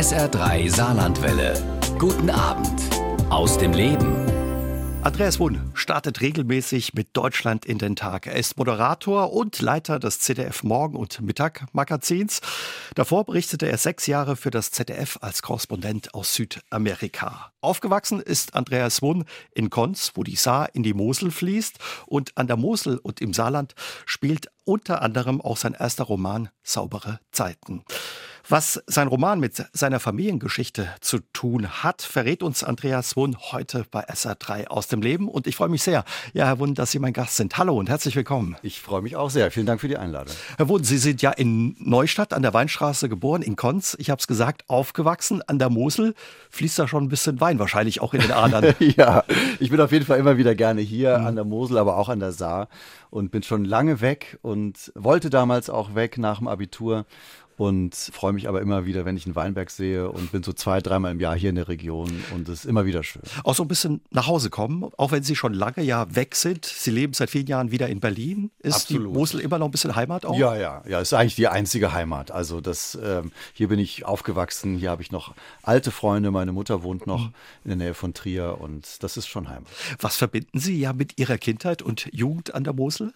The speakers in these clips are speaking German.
SR3 Saarlandwelle. Guten Abend aus dem Leben. Andreas Wunn startet regelmäßig mit Deutschland in den Tag. Er ist Moderator und Leiter des ZDF Morgen- und Mittag-Magazins. Davor berichtete er sechs Jahre für das ZDF als Korrespondent aus Südamerika. Aufgewachsen ist Andreas Wunn in Konz, wo die Saar in die Mosel fließt. Und an der Mosel und im Saarland spielt unter anderem auch sein erster Roman Saubere Zeiten. Was sein Roman mit seiner Familiengeschichte zu tun hat, verrät uns Andreas Wunn heute bei SR3 aus dem Leben. Und ich freue mich sehr, ja, Herr Wunn, dass Sie mein Gast sind. Hallo und herzlich willkommen. Ich freue mich auch sehr. Vielen Dank für die Einladung. Herr Wunn, Sie sind ja in Neustadt an der Weinstraße geboren, in Konz. Ich habe es gesagt, aufgewachsen an der Mosel. Fließt da schon ein bisschen Wein wahrscheinlich auch in den Adern. ja, ich bin auf jeden Fall immer wieder gerne hier mhm. an der Mosel, aber auch an der Saar und bin schon lange weg und wollte damals auch weg nach dem Abitur und freue mich aber immer wieder, wenn ich einen Weinberg sehe und bin so zwei, dreimal im Jahr hier in der Region und es ist immer wieder schön. Auch so ein bisschen nach Hause kommen, auch wenn Sie schon lange ja weg sind. Sie leben seit vielen Jahren wieder in Berlin. Ist Absolut. die Mosel immer noch ein bisschen Heimat auch? Ja, ja, ja, ist eigentlich die einzige Heimat. Also das, ähm, hier bin ich aufgewachsen, hier habe ich noch alte Freunde, meine Mutter wohnt noch mhm. in der Nähe von Trier und das ist schon Heimat. Was verbinden Sie ja mit Ihrer Kindheit und Jugend an der Mosel?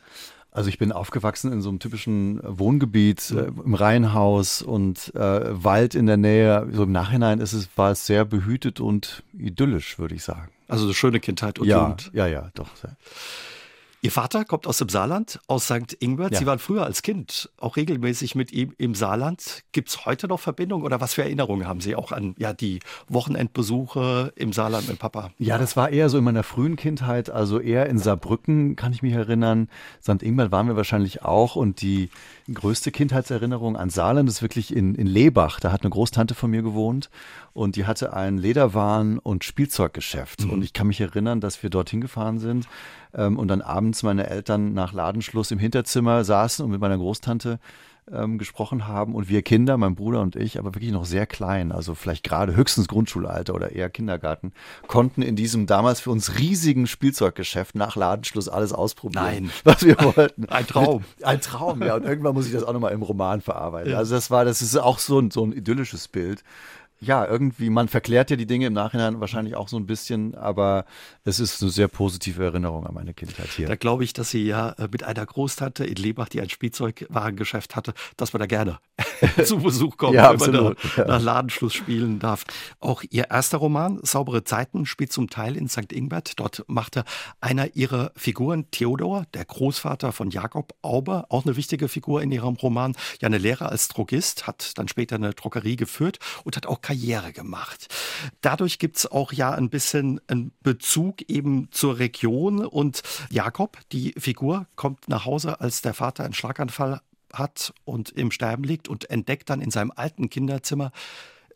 Also ich bin aufgewachsen in so einem typischen Wohngebiet äh, im Reihenhaus und äh, Wald in der Nähe. So im Nachhinein ist es, war es sehr behütet und idyllisch, würde ich sagen. Also eine schöne Kindheit und ja, Jugend. Ja, ja, doch. Sehr. Ihr Vater kommt aus dem Saarland, aus St. Ingbert. Ja. Sie waren früher als Kind auch regelmäßig mit ihm im Saarland. Gibt es heute noch Verbindungen oder was für Erinnerungen haben Sie auch an ja, die Wochenendbesuche im Saarland mit Papa? Ja, das war eher so in meiner frühen Kindheit, also eher in Saarbrücken, kann ich mich erinnern. St. Ingbert waren wir wahrscheinlich auch und die größte Kindheitserinnerung an Saarland ist wirklich in, in Lebach. Da hat eine Großtante von mir gewohnt und die hatte ein Lederwaren- und Spielzeuggeschäft. Mhm. Und ich kann mich erinnern, dass wir dorthin gefahren sind ähm, und dann abends meine Eltern nach Ladenschluss im Hinterzimmer saßen und mit meiner Großtante ähm, gesprochen haben und wir Kinder, mein Bruder und ich, aber wirklich noch sehr klein, also vielleicht gerade höchstens Grundschulalter oder eher Kindergarten, konnten in diesem damals für uns riesigen Spielzeuggeschäft nach Ladenschluss alles ausprobieren, Nein. was wir wollten. Ein Traum. Ein Traum, ja. Und irgendwann muss ich das auch nochmal im Roman verarbeiten. Ja. Also das war, das ist auch so ein, so ein idyllisches Bild ja, irgendwie, man verklärt ja die Dinge im Nachhinein wahrscheinlich auch so ein bisschen, aber es ist eine sehr positive Erinnerung an meine Kindheit hier. Da glaube ich, dass sie ja äh, mit einer Großtante in Lebach, die ein Spielzeugwarengeschäft hatte, dass man da gerne zu Besuch kommt, ja, wenn absolut, man da ja. nach Ladenschluss spielen darf. Auch ihr erster Roman, Saubere Zeiten, spielt zum Teil in St. Ingbert. Dort machte einer ihrer Figuren, Theodor, der Großvater von Jakob Auber, auch eine wichtige Figur in ihrem Roman, ja eine Lehre als Drogist, hat dann später eine Drogerie geführt und hat auch Karriere gemacht. Dadurch gibt es auch ja ein bisschen einen Bezug eben zur Region und Jakob, die Figur, kommt nach Hause, als der Vater einen Schlaganfall hat und im Sterben liegt und entdeckt dann in seinem alten Kinderzimmer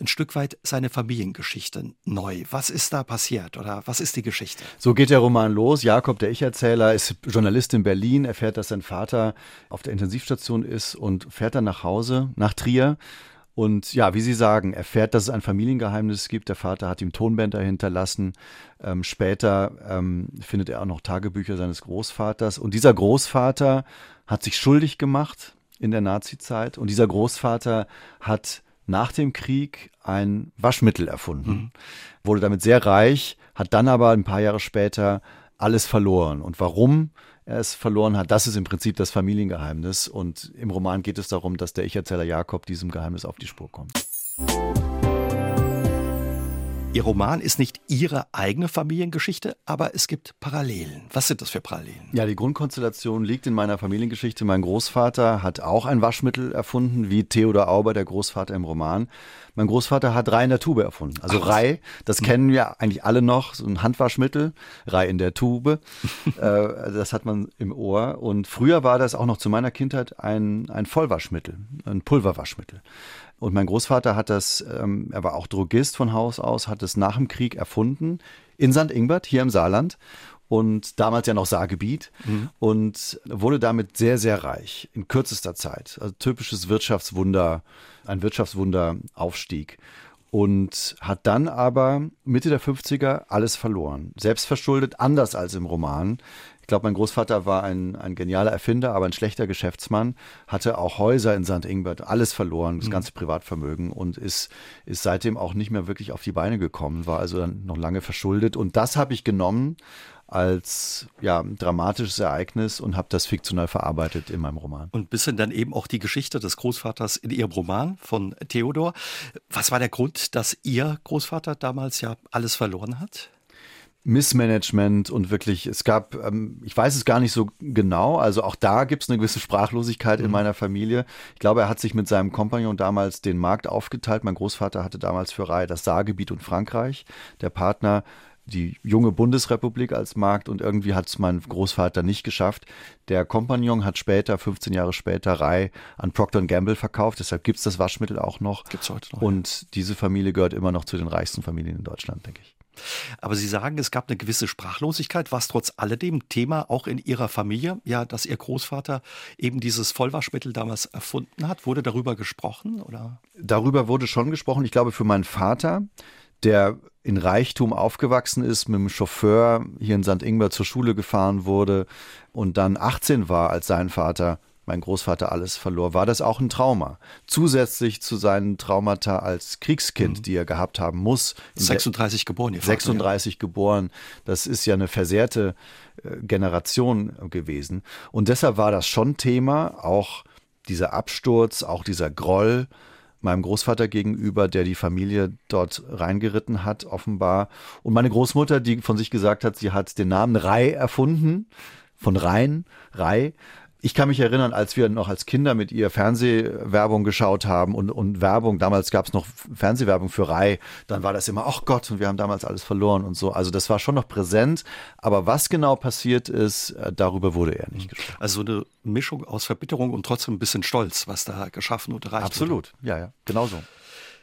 ein Stück weit seine Familiengeschichte neu. Was ist da passiert oder was ist die Geschichte? So geht der Roman los. Jakob, der Ich-Erzähler, ist Journalist in Berlin, erfährt, dass sein Vater auf der Intensivstation ist und fährt dann nach Hause, nach Trier und ja, wie Sie sagen, erfährt, dass es ein Familiengeheimnis gibt. Der Vater hat ihm Tonbänder hinterlassen. Ähm, später ähm, findet er auch noch Tagebücher seines Großvaters. Und dieser Großvater hat sich schuldig gemacht in der Nazizeit. Und dieser Großvater hat nach dem Krieg ein Waschmittel erfunden, mhm. wurde damit sehr reich, hat dann aber ein paar Jahre später alles verloren. Und warum? Er es verloren hat. Das ist im Prinzip das Familiengeheimnis. Und im Roman geht es darum, dass der Ich-Erzähler Jakob diesem Geheimnis auf die Spur kommt. Ihr Roman ist nicht Ihre eigene Familiengeschichte, aber es gibt Parallelen. Was sind das für Parallelen? Ja, die Grundkonstellation liegt in meiner Familiengeschichte. Mein Großvater hat auch ein Waschmittel erfunden, wie Theodor Auber, der Großvater im Roman. Mein Großvater hat Rei in der Tube erfunden. Also Ach, Rei, das kennen wir eigentlich alle noch, so ein Handwaschmittel, Rei in der Tube. äh, das hat man im Ohr. Und früher war das auch noch zu meiner Kindheit ein, ein Vollwaschmittel, ein Pulverwaschmittel. Und mein Großvater hat das, ähm, er war auch Drogist von Haus aus, hat es nach dem Krieg erfunden in St. Ingbert, hier im Saarland. Und damals ja noch Saargebiet mhm. und wurde damit sehr, sehr reich in kürzester Zeit. Also typisches Wirtschaftswunder, ein Wirtschaftswunder Aufstieg. und hat dann aber Mitte der 50er alles verloren. Selbstverschuldet, anders als im Roman. Ich glaube, mein Großvater war ein, ein genialer Erfinder, aber ein schlechter Geschäftsmann, hatte auch Häuser in St. Ingbert, alles verloren, das mhm. ganze Privatvermögen und ist, ist seitdem auch nicht mehr wirklich auf die Beine gekommen, war also dann noch lange verschuldet. Und das habe ich genommen als ja, dramatisches Ereignis und habe das fiktional verarbeitet in meinem Roman. Und bisschen dann eben auch die Geschichte des Großvaters in Ihrem Roman von Theodor. Was war der Grund, dass Ihr Großvater damals ja alles verloren hat? Missmanagement und wirklich, es gab, ähm, ich weiß es gar nicht so genau, also auch da gibt es eine gewisse Sprachlosigkeit mhm. in meiner Familie. Ich glaube, er hat sich mit seinem Kompagnon damals den Markt aufgeteilt. Mein Großvater hatte damals für Reihe das Saargebiet und Frankreich. Der Partner die junge Bundesrepublik als Markt und irgendwie hat es mein Großvater nicht geschafft. Der Kompagnon hat später, 15 Jahre später, Rai an Procter Gamble verkauft. Deshalb gibt es das Waschmittel auch noch. Gibt's heute noch. Und ja. diese Familie gehört immer noch zu den reichsten Familien in Deutschland, denke ich. Aber Sie sagen, es gab eine gewisse Sprachlosigkeit. Was trotz alledem Thema auch in Ihrer Familie? Ja, dass Ihr Großvater eben dieses Vollwaschmittel damals erfunden hat. Wurde darüber gesprochen? Oder? Darüber wurde schon gesprochen. Ich glaube, für meinen Vater, der in Reichtum aufgewachsen ist, mit dem Chauffeur hier in St. Ingbert zur Schule gefahren wurde und dann 18 war, als sein Vater, mein Großvater, alles verlor, war das auch ein Trauma. Zusätzlich zu seinen Traumata als Kriegskind, mhm. die er gehabt haben muss. 36 geboren, ihr 36 ja. geboren. Das ist ja eine versehrte äh, Generation gewesen. Und deshalb war das schon Thema, auch dieser Absturz, auch dieser Groll meinem Großvater gegenüber, der die Familie dort reingeritten hat, offenbar. Und meine Großmutter, die von sich gesagt hat, sie hat den Namen Rai erfunden, von Rhein, Rai. Ich kann mich erinnern, als wir noch als Kinder mit ihr Fernsehwerbung geschaut haben und, und Werbung, damals gab es noch Fernsehwerbung für Rai, dann war das immer, ach Gott, und wir haben damals alles verloren und so. Also das war schon noch präsent, aber was genau passiert ist, äh, darüber wurde er nicht gesprochen. Also eine Mischung aus Verbitterung und trotzdem ein bisschen Stolz, was da geschaffen und erreicht Absolut, wurde. ja, ja, genau so.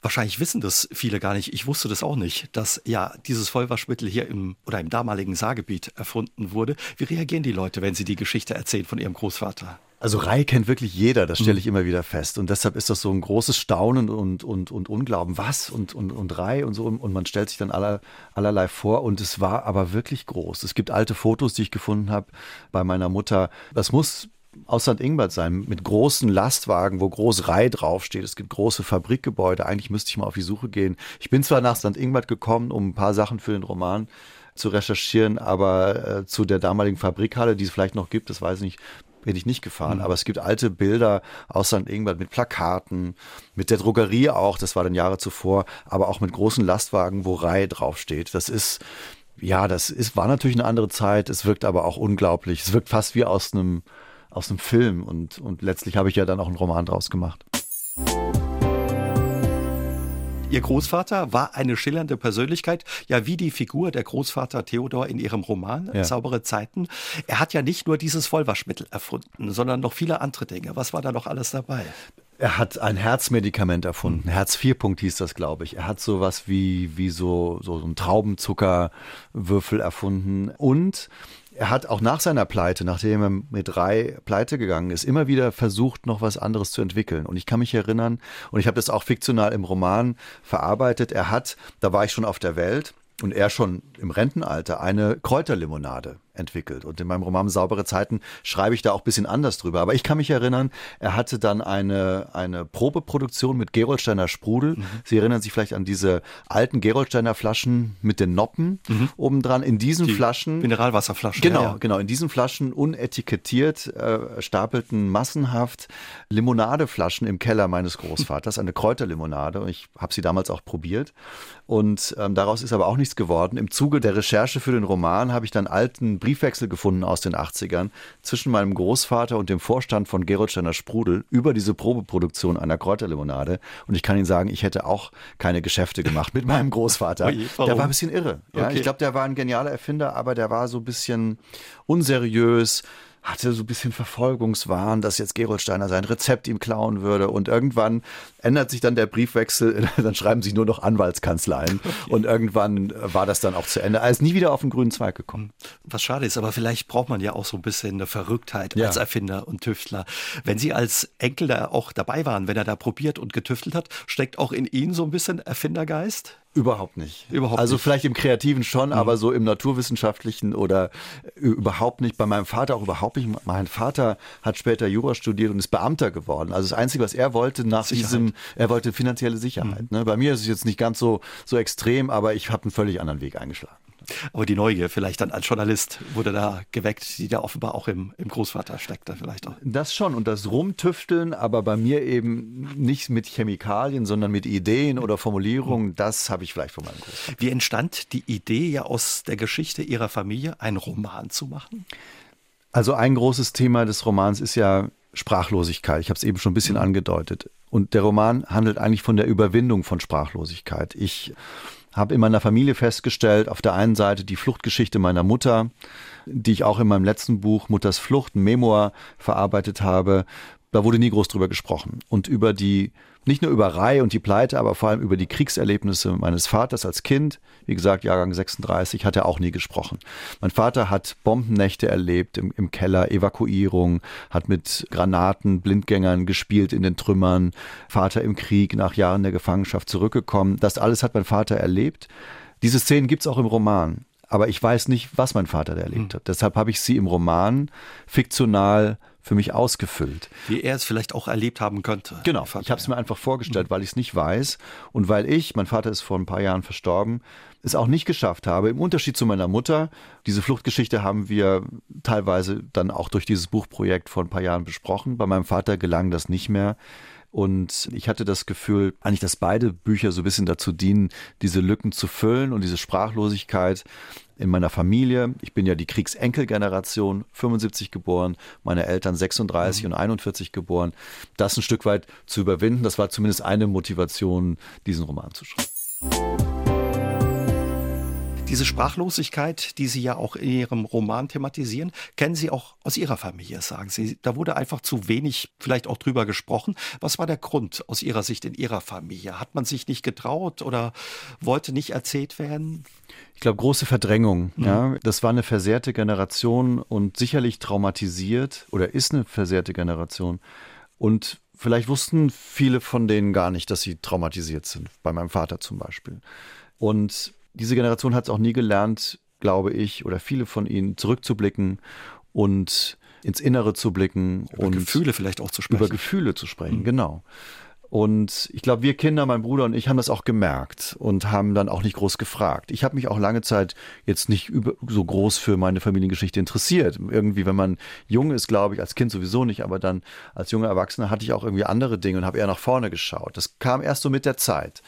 Wahrscheinlich wissen das viele gar nicht. Ich wusste das auch nicht, dass ja dieses Vollwaschmittel hier im oder im damaligen Saargebiet erfunden wurde. Wie reagieren die Leute, wenn sie die Geschichte erzählen von ihrem Großvater? Also Rai kennt wirklich jeder, das stelle mhm. ich immer wieder fest. Und deshalb ist das so ein großes Staunen und, und, und Unglauben. Was? Und, und, und Rai und so. Und man stellt sich dann aller, allerlei vor. Und es war aber wirklich groß. Es gibt alte Fotos, die ich gefunden habe bei meiner Mutter. Das muss aus St. Ingbert sein, mit großen Lastwagen, wo groß Rai draufsteht. Es gibt große Fabrikgebäude. Eigentlich müsste ich mal auf die Suche gehen. Ich bin zwar nach St. Ingbert gekommen, um ein paar Sachen für den Roman zu recherchieren, aber äh, zu der damaligen Fabrikhalle, die es vielleicht noch gibt, das weiß ich nicht, bin ich nicht gefahren. Mhm. Aber es gibt alte Bilder aus St. Ingbert mit Plakaten, mit der Drogerie auch, das war dann Jahre zuvor, aber auch mit großen Lastwagen, wo Rai draufsteht. Das ist, ja, das ist, war natürlich eine andere Zeit. Es wirkt aber auch unglaublich. Es wirkt fast wie aus einem aus einem Film und, und letztlich habe ich ja dann auch einen Roman draus gemacht. Ihr Großvater war eine schillernde Persönlichkeit, ja wie die Figur der Großvater Theodor in ihrem Roman ja. Saubere Zeiten. Er hat ja nicht nur dieses Vollwaschmittel erfunden, sondern noch viele andere Dinge. Was war da noch alles dabei? Er hat ein Herzmedikament erfunden. Herz 4 Punkt hieß das, glaube ich. Er hat sowas wie, wie so, so, so ein Traubenzuckerwürfel erfunden. Und er hat auch nach seiner Pleite, nachdem er mit drei pleite gegangen ist, immer wieder versucht, noch was anderes zu entwickeln. Und ich kann mich erinnern, und ich habe das auch fiktional im Roman verarbeitet, er hat, da war ich schon auf der Welt und er schon im Rentenalter, eine Kräuterlimonade entwickelt. Und in meinem Roman Saubere Zeiten schreibe ich da auch ein bisschen anders drüber. Aber ich kann mich erinnern, er hatte dann eine, eine Probeproduktion mit Geroldsteiner Sprudel. Mhm. Sie erinnern sich vielleicht an diese alten Geroldsteiner Flaschen mit den Noppen mhm. obendran. In diesen Die Flaschen. Mineralwasserflaschen. Genau, ja, ja. genau. In diesen Flaschen unetikettiert äh, stapelten massenhaft Limonadeflaschen im Keller meines Großvaters. Eine Kräuterlimonade. Und ich habe sie damals auch probiert. Und ähm, daraus ist aber auch nichts geworden. Im Zuge der Recherche für den Roman habe ich dann alten Briefwechsel gefunden aus den 80ern zwischen meinem Großvater und dem Vorstand von Geroldsteiner Sprudel über diese Probeproduktion einer Kräuterlimonade. Und ich kann Ihnen sagen, ich hätte auch keine Geschäfte gemacht mit meinem Großvater. Oje, der war ein bisschen irre. Ja? Okay. Ich glaube, der war ein genialer Erfinder, aber der war so ein bisschen unseriös hatte so ein bisschen Verfolgungswahn, dass jetzt Gerold Steiner sein Rezept ihm klauen würde. Und irgendwann ändert sich dann der Briefwechsel, dann schreiben sich nur noch Anwaltskanzleien. Und irgendwann war das dann auch zu Ende. Er ist nie wieder auf den grünen Zweig gekommen. Was schade ist, aber vielleicht braucht man ja auch so ein bisschen eine Verrücktheit ja. als Erfinder und Tüftler. Wenn Sie als Enkel da auch dabei waren, wenn er da probiert und getüftelt hat, steckt auch in Ihnen so ein bisschen Erfindergeist? Überhaupt nicht. Überhaupt also nicht. vielleicht im Kreativen schon, mhm. aber so im Naturwissenschaftlichen oder überhaupt nicht. Bei meinem Vater auch überhaupt nicht. Mein Vater hat später Jura studiert und ist Beamter geworden. Also das Einzige, was er wollte nach Sicherheit. diesem, er wollte finanzielle Sicherheit. Mhm. Ne? Bei mir ist es jetzt nicht ganz so, so extrem, aber ich habe einen völlig anderen Weg eingeschlagen. Aber die Neugier vielleicht dann als Journalist wurde da geweckt, die da offenbar auch im, im Großvater steckt da vielleicht auch. Das schon und das Rumtüfteln, aber bei mir eben nicht mit Chemikalien, sondern mit Ideen oder Formulierungen, das habe ich vielleicht von meinem Großvater. Wie entstand die Idee ja aus der Geschichte Ihrer Familie, einen Roman zu machen? Also ein großes Thema des Romans ist ja Sprachlosigkeit. Ich habe es eben schon ein bisschen angedeutet. Und der Roman handelt eigentlich von der Überwindung von Sprachlosigkeit. Ich habe in meiner Familie festgestellt, auf der einen Seite die Fluchtgeschichte meiner Mutter, die ich auch in meinem letzten Buch Mutters Flucht, ein Memoir, verarbeitet habe. Da wurde nie groß drüber gesprochen. Und über die nicht nur über Rai und die Pleite, aber vor allem über die Kriegserlebnisse meines Vaters als Kind. Wie gesagt, Jahrgang 36, hat er auch nie gesprochen. Mein Vater hat Bombennächte erlebt im, im Keller, Evakuierung, hat mit Granaten, Blindgängern gespielt in den Trümmern, Vater im Krieg, nach Jahren der Gefangenschaft zurückgekommen. Das alles hat mein Vater erlebt. Diese Szenen gibt es auch im Roman. Aber ich weiß nicht, was mein Vater da erlebt hm. hat. Deshalb habe ich sie im Roman fiktional für mich ausgefüllt. Wie er es vielleicht auch erlebt haben könnte. Genau, ich habe es mir einfach vorgestellt, mhm. weil ich es nicht weiß und weil ich, mein Vater ist vor ein paar Jahren verstorben, es auch nicht geschafft habe, im Unterschied zu meiner Mutter, diese Fluchtgeschichte haben wir teilweise dann auch durch dieses Buchprojekt vor ein paar Jahren besprochen. Bei meinem Vater gelang das nicht mehr. Und ich hatte das Gefühl, eigentlich, dass beide Bücher so ein bisschen dazu dienen, diese Lücken zu füllen und diese Sprachlosigkeit in meiner Familie. Ich bin ja die Kriegsenkelgeneration, 75 geboren, meine Eltern 36 mhm. und 41 geboren. Das ein Stück weit zu überwinden, das war zumindest eine Motivation, diesen Roman zu schreiben. Diese Sprachlosigkeit, die Sie ja auch in Ihrem Roman thematisieren, kennen Sie auch aus Ihrer Familie, sagen Sie. Da wurde einfach zu wenig vielleicht auch drüber gesprochen. Was war der Grund aus Ihrer Sicht in Ihrer Familie? Hat man sich nicht getraut oder wollte nicht erzählt werden? Ich glaube, große Verdrängung. Mhm. Ja, das war eine versehrte Generation und sicherlich traumatisiert oder ist eine versehrte Generation. Und vielleicht wussten viele von denen gar nicht, dass sie traumatisiert sind. Bei meinem Vater zum Beispiel. Und diese Generation hat es auch nie gelernt, glaube ich, oder viele von ihnen zurückzublicken und ins Innere zu blicken über und Gefühle vielleicht auch zu sprechen. Über Gefühle zu sprechen, mhm. genau. Und ich glaube, wir Kinder, mein Bruder und ich, haben das auch gemerkt und haben dann auch nicht groß gefragt. Ich habe mich auch lange Zeit jetzt nicht über, so groß für meine Familiengeschichte interessiert. Irgendwie, wenn man jung ist, glaube ich, als Kind sowieso nicht, aber dann als junger Erwachsener hatte ich auch irgendwie andere Dinge und habe eher nach vorne geschaut. Das kam erst so mit der Zeit.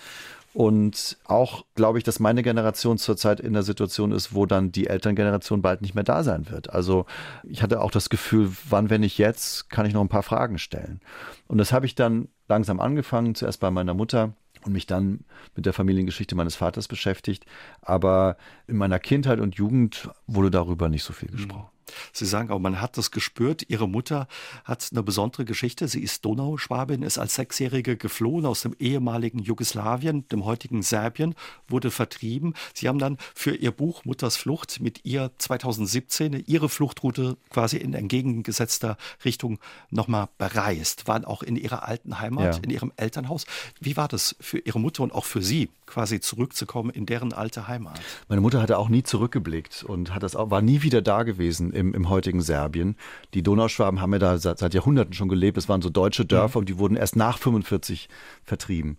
Und auch glaube ich, dass meine Generation zurzeit in der Situation ist, wo dann die Elterngeneration bald nicht mehr da sein wird. Also ich hatte auch das Gefühl, wann, wenn nicht jetzt, kann ich noch ein paar Fragen stellen. Und das habe ich dann langsam angefangen, zuerst bei meiner Mutter und mich dann mit der Familiengeschichte meines Vaters beschäftigt. Aber in meiner Kindheit und Jugend wurde darüber nicht so viel gesprochen. Sie sagen auch, man hat das gespürt. Ihre Mutter hat eine besondere Geschichte. Sie ist Donauschwabin, ist als Sechsjährige geflohen aus dem ehemaligen Jugoslawien, dem heutigen Serbien, wurde vertrieben. Sie haben dann für ihr Buch Mutters Flucht mit ihr 2017 ihre Fluchtroute quasi in entgegengesetzter Richtung nochmal bereist, waren auch in ihrer alten Heimat, ja. in ihrem Elternhaus. Wie war das für Ihre Mutter und auch für Sie, quasi zurückzukommen in deren alte Heimat? Meine Mutter hatte auch nie zurückgeblickt und hat das auch, war nie wieder da gewesen im, im heutigen Serbien. Die Donauschwaben haben ja da seit, seit Jahrhunderten schon gelebt. Es waren so deutsche Dörfer mhm. und die wurden erst nach 45 vertrieben.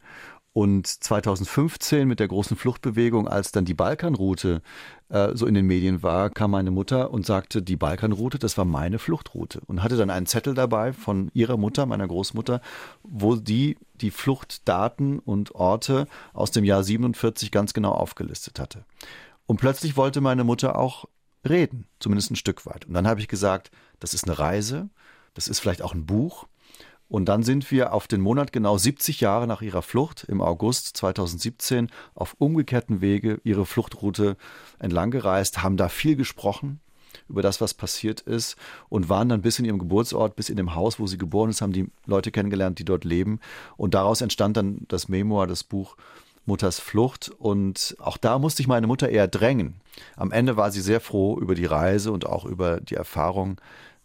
Und 2015 mit der großen Fluchtbewegung, als dann die Balkanroute äh, so in den Medien war, kam meine Mutter und sagte, die Balkanroute, das war meine Fluchtroute. Und hatte dann einen Zettel dabei von ihrer Mutter, meiner Großmutter, wo die die Fluchtdaten und Orte aus dem Jahr 47 ganz genau aufgelistet hatte. Und plötzlich wollte meine Mutter auch reden, zumindest ein Stück weit. Und dann habe ich gesagt, das ist eine Reise, das ist vielleicht auch ein Buch. Und dann sind wir auf den Monat genau 70 Jahre nach ihrer Flucht im August 2017 auf umgekehrten Wege ihre Fluchtroute entlang gereist, haben da viel gesprochen über das, was passiert ist und waren dann bis in ihrem Geburtsort, bis in dem Haus, wo sie geboren ist, haben die Leute kennengelernt, die dort leben. Und daraus entstand dann das Memoir, das Buch Mutters Flucht. Und auch da musste ich meine Mutter eher drängen. Am Ende war sie sehr froh über die Reise und auch über die Erfahrung,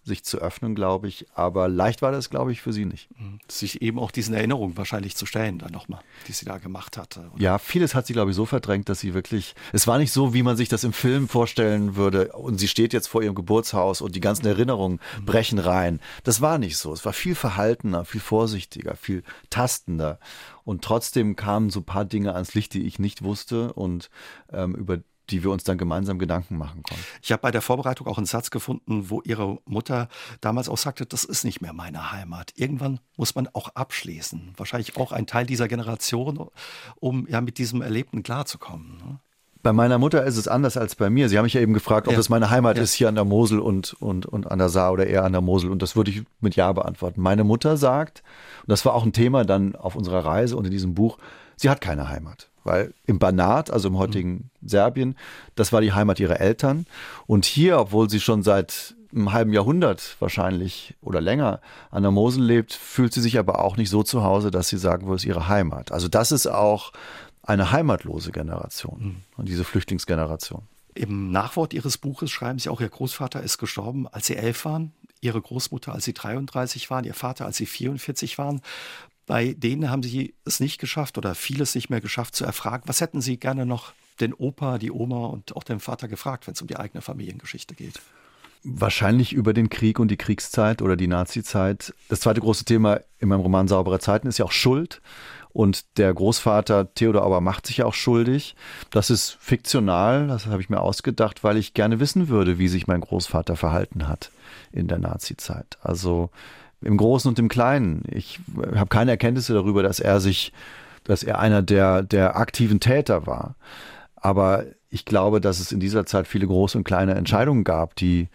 sich zu öffnen, glaube ich. Aber leicht war das, glaube ich, für sie nicht. Mhm. Sich eben auch diesen Erinnerungen wahrscheinlich zu stellen, dann nochmal, die sie da gemacht hatte. Oder? Ja, vieles hat sie, glaube ich, so verdrängt, dass sie wirklich, es war nicht so, wie man sich das im Film vorstellen würde. Und sie steht jetzt vor ihrem Geburtshaus und die ganzen Erinnerungen mhm. brechen rein. Das war nicht so. Es war viel verhaltener, viel vorsichtiger, viel tastender. Und trotzdem kamen so ein paar Dinge ans Licht, die ich nicht wusste und ähm, über die wir uns dann gemeinsam Gedanken machen konnten. Ich habe bei der Vorbereitung auch einen Satz gefunden, wo ihre Mutter damals auch sagte, das ist nicht mehr meine Heimat. Irgendwann muss man auch abschließen. Wahrscheinlich auch ein Teil dieser Generation, um ja mit diesem Erlebten klarzukommen. Ne? Bei meiner Mutter ist es anders als bei mir. Sie haben mich ja eben gefragt, ob ja. es meine Heimat ja. ist hier an der Mosel und, und, und an der Saar oder eher an der Mosel. Und das würde ich mit Ja beantworten. Meine Mutter sagt, und das war auch ein Thema dann auf unserer Reise und in diesem Buch, sie hat keine Heimat. Weil im Banat, also im heutigen mhm. Serbien, das war die Heimat ihrer Eltern. Und hier, obwohl sie schon seit einem halben Jahrhundert wahrscheinlich oder länger an der Mosel lebt, fühlt sie sich aber auch nicht so zu Hause, dass sie sagen würde, es ist ihre Heimat. Also das ist auch eine heimatlose Generation, mhm. diese Flüchtlingsgeneration. Im Nachwort Ihres Buches schreiben Sie auch, Ihr Großvater ist gestorben, als Sie elf waren, Ihre Großmutter, als Sie 33 waren, Ihr Vater, als Sie 44 waren. Bei denen haben Sie es nicht geschafft oder vieles nicht mehr geschafft zu erfragen. Was hätten Sie gerne noch den Opa, die Oma und auch den Vater gefragt, wenn es um die eigene Familiengeschichte geht? Wahrscheinlich über den Krieg und die Kriegszeit oder die Nazizeit. Das zweite große Thema in meinem Roman Saubere Zeiten ist ja auch Schuld. Und der Großvater Theodor aber macht sich ja auch schuldig. Das ist fiktional, das habe ich mir ausgedacht, weil ich gerne wissen würde, wie sich mein Großvater verhalten hat in der Nazizeit. Also im Großen und im Kleinen. Ich habe keine Erkenntnisse darüber, dass er sich, dass er einer der, der aktiven Täter war. Aber ich glaube, dass es in dieser Zeit viele große und kleine Entscheidungen gab, die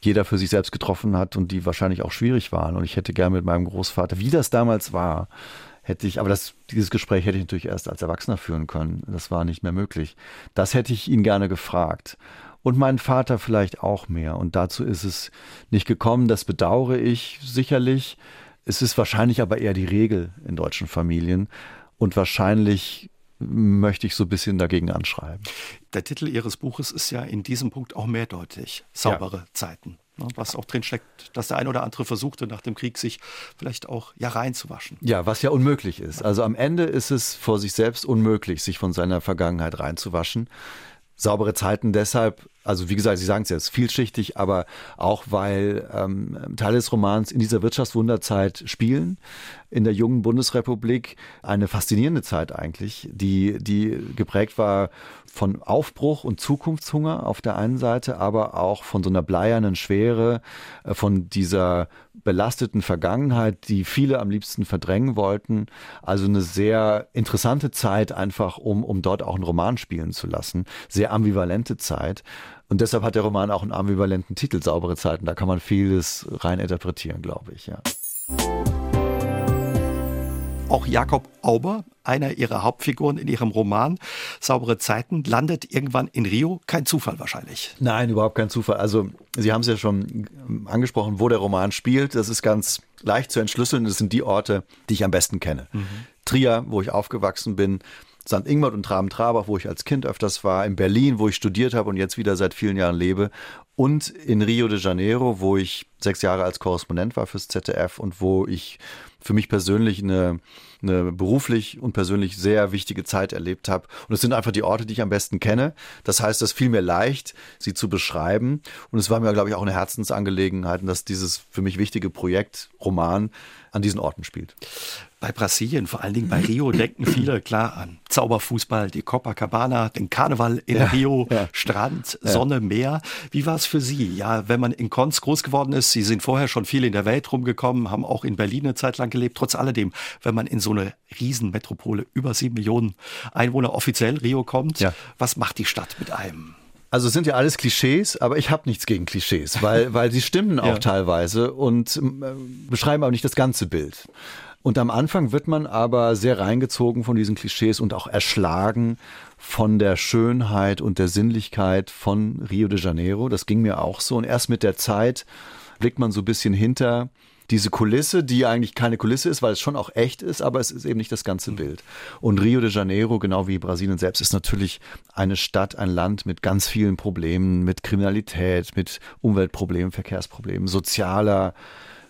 jeder für sich selbst getroffen hat und die wahrscheinlich auch schwierig waren. Und ich hätte gerne mit meinem Großvater, wie das damals war, hätte ich, aber das, dieses Gespräch hätte ich natürlich erst als Erwachsener führen können. Das war nicht mehr möglich. Das hätte ich ihn gerne gefragt. Und meinen Vater vielleicht auch mehr. Und dazu ist es nicht gekommen. Das bedauere ich sicherlich. Es ist wahrscheinlich aber eher die Regel in deutschen Familien. Und wahrscheinlich möchte ich so ein bisschen dagegen anschreiben. Der Titel Ihres Buches ist ja in diesem Punkt auch mehrdeutig. Saubere ja. Zeiten. Ne, was auch drin steckt, dass der ein oder andere versuchte, nach dem Krieg sich vielleicht auch ja reinzuwaschen. Ja, was ja unmöglich ist. Also am Ende ist es vor sich selbst unmöglich, sich von seiner Vergangenheit reinzuwaschen. Saubere Zeiten deshalb, also wie gesagt, Sie sagen es jetzt, vielschichtig, aber auch weil ähm, Teile des Romans in dieser Wirtschaftswunderzeit spielen, in der jungen Bundesrepublik, eine faszinierende Zeit eigentlich, die, die geprägt war von Aufbruch und Zukunftshunger auf der einen Seite, aber auch von so einer bleiernen Schwere, äh, von dieser belasteten Vergangenheit, die viele am liebsten verdrängen wollten. Also eine sehr interessante Zeit einfach, um, um dort auch einen Roman spielen zu lassen. Sehr ambivalente Zeit. Und deshalb hat der Roman auch einen ambivalenten Titel, Saubere Zeiten. Da kann man vieles rein interpretieren, glaube ich, ja. Auch Jakob Auber, einer ihrer Hauptfiguren in ihrem Roman Saubere Zeiten, landet irgendwann in Rio. Kein Zufall wahrscheinlich. Nein, überhaupt kein Zufall. Also Sie haben es ja schon angesprochen, wo der Roman spielt. Das ist ganz leicht zu entschlüsseln. Das sind die Orte, die ich am besten kenne. Mhm. Trier, wo ich aufgewachsen bin, St. Ingmar und Traben-Trabach, wo ich als Kind öfters war, in Berlin, wo ich studiert habe und jetzt wieder seit vielen Jahren lebe und in Rio de Janeiro, wo ich sechs Jahre als Korrespondent war fürs ZDF und wo ich für mich persönlich eine, eine beruflich und persönlich sehr wichtige Zeit erlebt habe. Und es sind einfach die Orte, die ich am besten kenne. Das heißt, es fiel mir leicht, sie zu beschreiben. Und es war mir, glaube ich, auch eine Herzensangelegenheit, dass dieses für mich wichtige Projekt, Roman, an diesen Orten spielt. Bei Brasilien, vor allen Dingen bei Rio, denken viele klar an Zauberfußball, die Copacabana, den Karneval in ja, Rio, ja. Strand, Sonne, ja. Meer. Wie war es für Sie? Ja, wenn man in Konz groß geworden ist, Sie sind vorher schon viel in der Welt rumgekommen, haben auch in Berlin eine Zeit lang gelebt. Trotz alledem, wenn man in so eine Riesenmetropole, über sieben Millionen Einwohner offiziell Rio kommt, ja. was macht die Stadt mit einem? Also es sind ja alles Klischees, aber ich habe nichts gegen Klischees, weil, weil sie stimmen auch ja. teilweise und äh, beschreiben aber nicht das ganze Bild. Und am Anfang wird man aber sehr reingezogen von diesen Klischees und auch erschlagen von der Schönheit und der Sinnlichkeit von Rio de Janeiro. Das ging mir auch so. Und erst mit der Zeit blickt man so ein bisschen hinter diese Kulisse, die eigentlich keine Kulisse ist, weil es schon auch echt ist, aber es ist eben nicht das ganze mhm. Bild. Und Rio de Janeiro, genau wie Brasilien selbst, ist natürlich eine Stadt, ein Land mit ganz vielen Problemen, mit Kriminalität, mit Umweltproblemen, Verkehrsproblemen, sozialer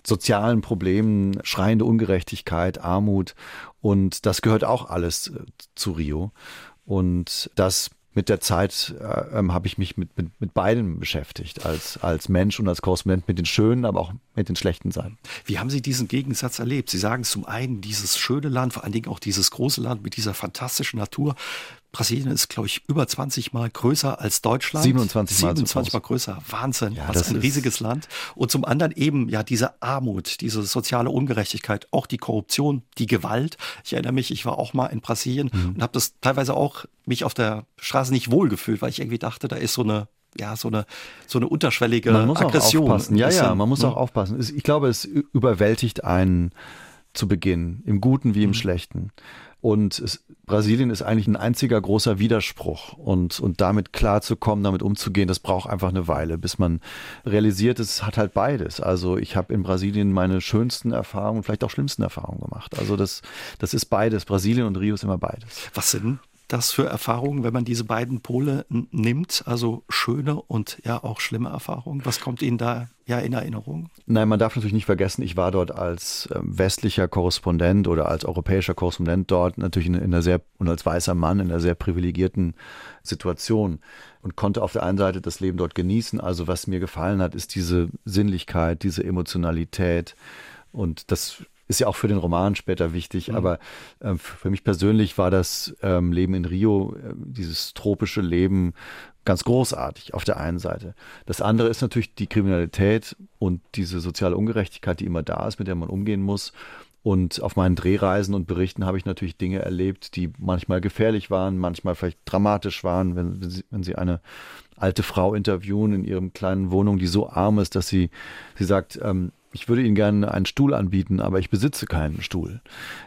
sozialen Problemen, schreiende Ungerechtigkeit, Armut. Und das gehört auch alles äh, zu Rio. Und das mit der Zeit äh, ähm, habe ich mich mit, mit, mit beiden beschäftigt, als, als Mensch und als Korrespondent mit den schönen, aber auch mit den schlechten Seiten. Wie haben Sie diesen Gegensatz erlebt? Sie sagen zum einen dieses schöne Land, vor allen Dingen auch dieses große Land mit dieser fantastischen Natur. Brasilien ist, glaube ich, über 20 Mal größer als Deutschland. 27 Mal, 27 Mal größer. Wahnsinn. Ja, das ist ein riesiges Land. Und zum anderen eben ja diese Armut, diese soziale Ungerechtigkeit, auch die Korruption, die Gewalt. Ich erinnere mich, ich war auch mal in Brasilien mhm. und habe das teilweise auch mich auf der Straße nicht wohlgefühlt, weil ich irgendwie dachte, da ist so eine ja, so eine, so eine unterschwellige man muss Aggression. Auch aufpassen. Ja, ja, man muss ne? auch aufpassen. Ich glaube, es überwältigt einen zu Beginn, im Guten wie im mhm. Schlechten. Und es, Brasilien ist eigentlich ein einziger großer Widerspruch. Und, und damit klarzukommen, damit umzugehen, das braucht einfach eine Weile, bis man realisiert, es hat halt beides. Also ich habe in Brasilien meine schönsten Erfahrungen, vielleicht auch schlimmsten Erfahrungen gemacht. Also das, das ist beides. Brasilien und Rio ist immer beides. Was sind das für Erfahrungen, wenn man diese beiden Pole nimmt? Also schöne und ja auch schlimme Erfahrungen. Was kommt Ihnen da ja in Erinnerung? Nein, man darf natürlich nicht vergessen, ich war dort als äh, westlicher Korrespondent oder als europäischer Korrespondent dort natürlich in einer sehr und als weißer Mann in einer sehr privilegierten Situation und konnte auf der einen Seite das Leben dort genießen. Also was mir gefallen hat, ist diese Sinnlichkeit, diese Emotionalität und das ist ja auch für den Roman später wichtig, mhm. aber äh, für mich persönlich war das ähm, Leben in Rio, äh, dieses tropische Leben, ganz großartig auf der einen Seite. Das andere ist natürlich die Kriminalität und diese soziale Ungerechtigkeit, die immer da ist, mit der man umgehen muss. Und auf meinen Drehreisen und Berichten habe ich natürlich Dinge erlebt, die manchmal gefährlich waren, manchmal vielleicht dramatisch waren, wenn, wenn, sie, wenn sie eine alte Frau interviewen in ihrem kleinen Wohnung, die so arm ist, dass sie, sie sagt, ähm, ich würde Ihnen gerne einen Stuhl anbieten, aber ich besitze keinen Stuhl.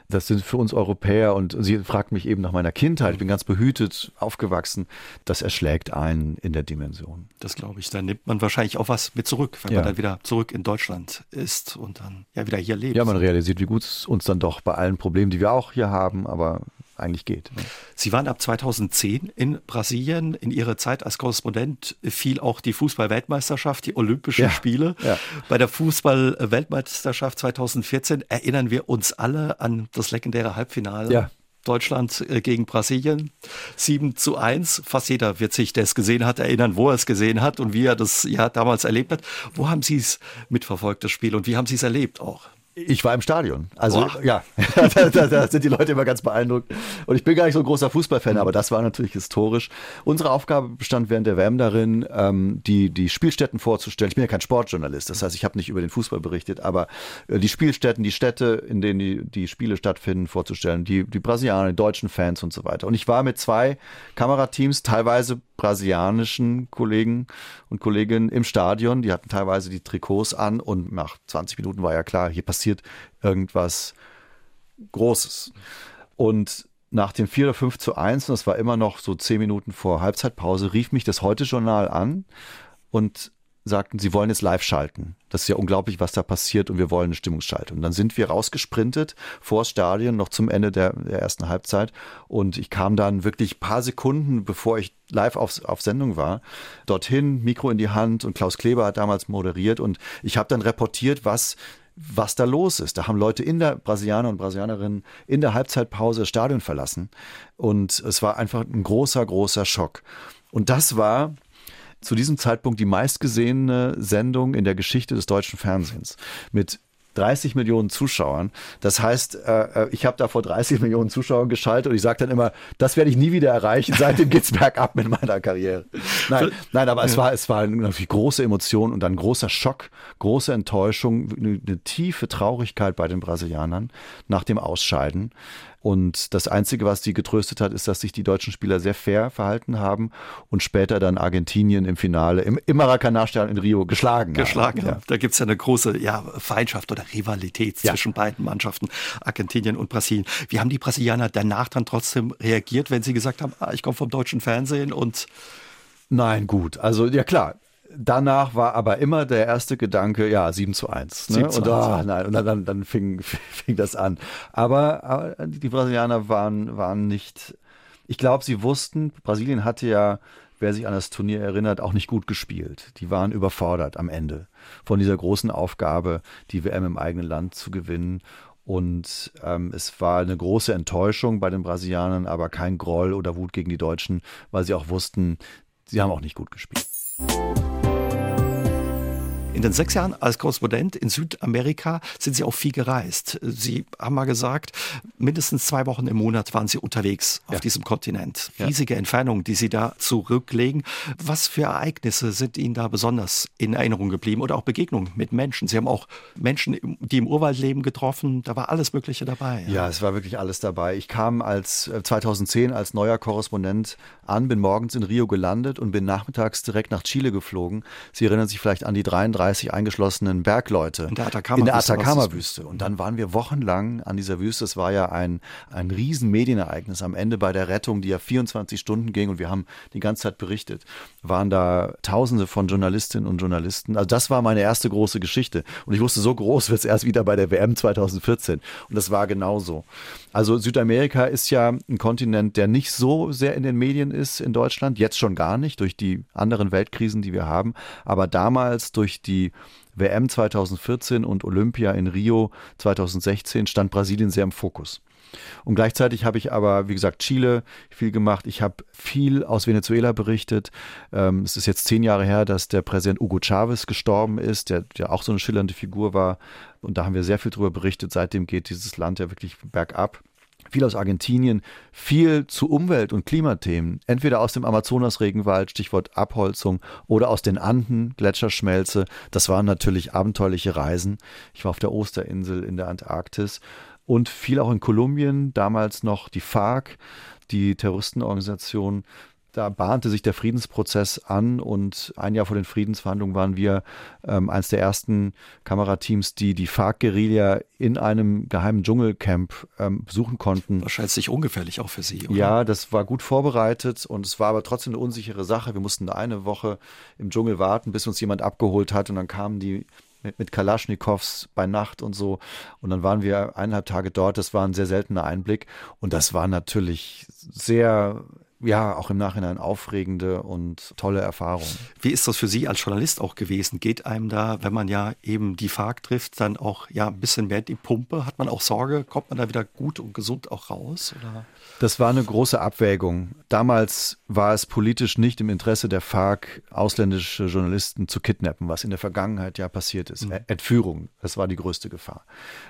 Das sind für uns Europäer und sie fragt mich eben nach meiner Kindheit. Ich bin ganz behütet aufgewachsen. Das erschlägt einen in der Dimension. Das glaube ich. Dann nimmt man wahrscheinlich auch was mit zurück, wenn ja. man dann wieder zurück in Deutschland ist und dann ja wieder hier lebt. Ja, man realisiert, wie gut es uns dann doch bei allen Problemen, die wir auch hier haben, aber eigentlich geht. Ne? Sie waren ab 2010 in Brasilien. In Ihrer Zeit als Korrespondent fiel auch die Fußball-Weltmeisterschaft, die Olympischen ja, Spiele. Ja. Bei der Fußball-Weltmeisterschaft 2014 erinnern wir uns alle an das legendäre Halbfinale. Ja. Deutschland äh, gegen Brasilien. 7 zu 1. Fast jeder wird sich, der es gesehen hat, erinnern, wo er es gesehen hat und wie er das ja damals erlebt hat. Wo haben Sie es mitverfolgt, das Spiel, und wie haben Sie es erlebt auch? Ich war im Stadion. Also Boah. ja, da, da, da, sind die Leute immer ganz beeindruckt. Und ich bin gar nicht so ein großer Fußballfan, aber das war natürlich historisch. Unsere Aufgabe bestand während der WM darin, ähm, die, die Spielstätten vorzustellen. Ich bin ja kein Sportjournalist, das heißt, ich habe nicht über den Fußball berichtet, aber äh, die Spielstätten, die Städte, in denen die, die Spiele stattfinden, vorzustellen, die, die Brasilianer, die deutschen Fans und so weiter. Und ich war mit zwei Kamerateams, teilweise brasilianischen Kollegen und Kolleginnen im Stadion. Die hatten teilweise die Trikots an und nach 20 Minuten war ja klar, hier passiert irgendwas Großes. Und nach dem 4 oder 5 zu 1, und das war immer noch so 10 Minuten vor Halbzeitpause, rief mich das Heute-Journal an und sagten, sie wollen jetzt live schalten. Das ist ja unglaublich, was da passiert und wir wollen eine Stimmungsschaltung. Und dann sind wir rausgesprintet vor Stadion noch zum Ende der, der ersten Halbzeit und ich kam dann wirklich paar Sekunden, bevor ich live auf, auf Sendung war, dorthin, Mikro in die Hand und Klaus Kleber hat damals moderiert und ich habe dann reportiert, was was da los ist. Da haben Leute in der Brasilianer und Brasilianerinnen in der Halbzeitpause das Stadion verlassen und es war einfach ein großer, großer Schock. Und das war zu diesem Zeitpunkt die meistgesehene Sendung in der Geschichte des deutschen Fernsehens mit 30 Millionen Zuschauern. Das heißt, äh, äh ich habe da vor 30 Millionen Zuschauern geschaltet und ich sage dann immer, das werde ich nie wieder erreichen. Seitdem geht's bergab mit meiner Karriere. Nein, nein, aber es war es war eine große Emotion und ein großer Schock, große Enttäuschung, eine, eine tiefe Traurigkeit bei den Brasilianern nach dem Ausscheiden. Und das Einzige, was die getröstet hat, ist, dass sich die deutschen Spieler sehr fair verhalten haben und später dann Argentinien im Finale im, im Maracanã-Stadion in Rio geschlagen Geschlagen haben. Ja. Da gibt es ja eine große ja, Feindschaft oder Rivalität ja. zwischen beiden Mannschaften, Argentinien und Brasilien. Wie haben die Brasilianer danach dann trotzdem reagiert, wenn sie gesagt haben, ah, ich komme vom deutschen Fernsehen und Nein, gut. Also ja klar, danach war aber immer der erste Gedanke, ja, 7 zu 1. Ne? 7 zu 1 und, oh, nein, und dann, dann fing, fing das an. Aber, aber die Brasilianer waren, waren nicht, ich glaube, sie wussten, Brasilien hatte ja, wer sich an das Turnier erinnert, auch nicht gut gespielt. Die waren überfordert am Ende von dieser großen Aufgabe, die WM im eigenen Land zu gewinnen. Und ähm, es war eine große Enttäuschung bei den Brasilianern, aber kein Groll oder Wut gegen die Deutschen, weil sie auch wussten, sie haben auch nicht gut gespielt. In den sechs Jahren als Korrespondent in Südamerika sind Sie auch viel gereist. Sie haben mal gesagt, mindestens zwei Wochen im Monat waren Sie unterwegs auf ja. diesem Kontinent. Riesige. Entfernungen, die Sie da zurücklegen. Was für Ereignisse sind Ihnen da besonders in Erinnerung geblieben oder auch Begegnungen mit Menschen? Sie haben auch Menschen, die im Urwald leben, getroffen. Da war alles Mögliche dabei. Ja, ja es war wirklich alles dabei. Ich kam als 2010 äh, als neuer Korrespondent an, bin morgens in Rio gelandet und bin nachmittags direkt nach Chile geflogen. Sie erinnern sich vielleicht an die 33 35 eingeschlossenen Bergleute in der Atacama-Wüste. Atacama und dann waren wir wochenlang an dieser Wüste. Es war ja ein, ein riesen Medienereignis am Ende bei der Rettung, die ja 24 Stunden ging und wir haben die ganze Zeit berichtet. Waren da tausende von Journalistinnen und Journalisten. Also das war meine erste große Geschichte. Und ich wusste, so groß wird es erst wieder bei der WM 2014. Und das war genauso. Also Südamerika ist ja ein Kontinent, der nicht so sehr in den Medien ist in Deutschland. Jetzt schon gar nicht durch die anderen Weltkrisen, die wir haben. Aber damals durch die WM 2014 und Olympia in Rio 2016 stand Brasilien sehr im Fokus. Und gleichzeitig habe ich aber, wie gesagt, Chile viel gemacht. Ich habe viel aus Venezuela berichtet. Ähm, es ist jetzt zehn Jahre her, dass der Präsident Hugo Chavez gestorben ist, der ja auch so eine schillernde Figur war. Und da haben wir sehr viel darüber berichtet. Seitdem geht dieses Land ja wirklich bergab viel aus Argentinien, viel zu Umwelt- und Klimathemen, entweder aus dem Amazonas-Regenwald, Stichwort Abholzung, oder aus den Anden, Gletscherschmelze. Das waren natürlich abenteuerliche Reisen. Ich war auf der Osterinsel in der Antarktis und viel auch in Kolumbien, damals noch die FARC, die Terroristenorganisation, da bahnte sich der Friedensprozess an und ein Jahr vor den Friedensverhandlungen waren wir ähm, eines der ersten Kamerateams, die die FARC-Guerilla in einem geheimen Dschungelcamp ähm, besuchen konnten. Wahrscheinlich ungefährlich auch für Sie, oder? Ja, das war gut vorbereitet und es war aber trotzdem eine unsichere Sache. Wir mussten eine Woche im Dschungel warten, bis uns jemand abgeholt hat und dann kamen die mit, mit Kalaschnikows bei Nacht und so. Und dann waren wir eineinhalb Tage dort. Das war ein sehr seltener Einblick. Und das war natürlich sehr ja, auch im Nachhinein aufregende und tolle Erfahrung. Wie ist das für Sie als Journalist auch gewesen? Geht einem da, wenn man ja eben die FARC trifft, dann auch ja ein bisschen mehr die Pumpe? Hat man auch Sorge? Kommt man da wieder gut und gesund auch raus? Oder? Das war eine große Abwägung. Damals war es politisch nicht im Interesse der FARC, ausländische Journalisten zu kidnappen, was in der Vergangenheit ja passiert ist. Mhm. Entführung, das war die größte Gefahr.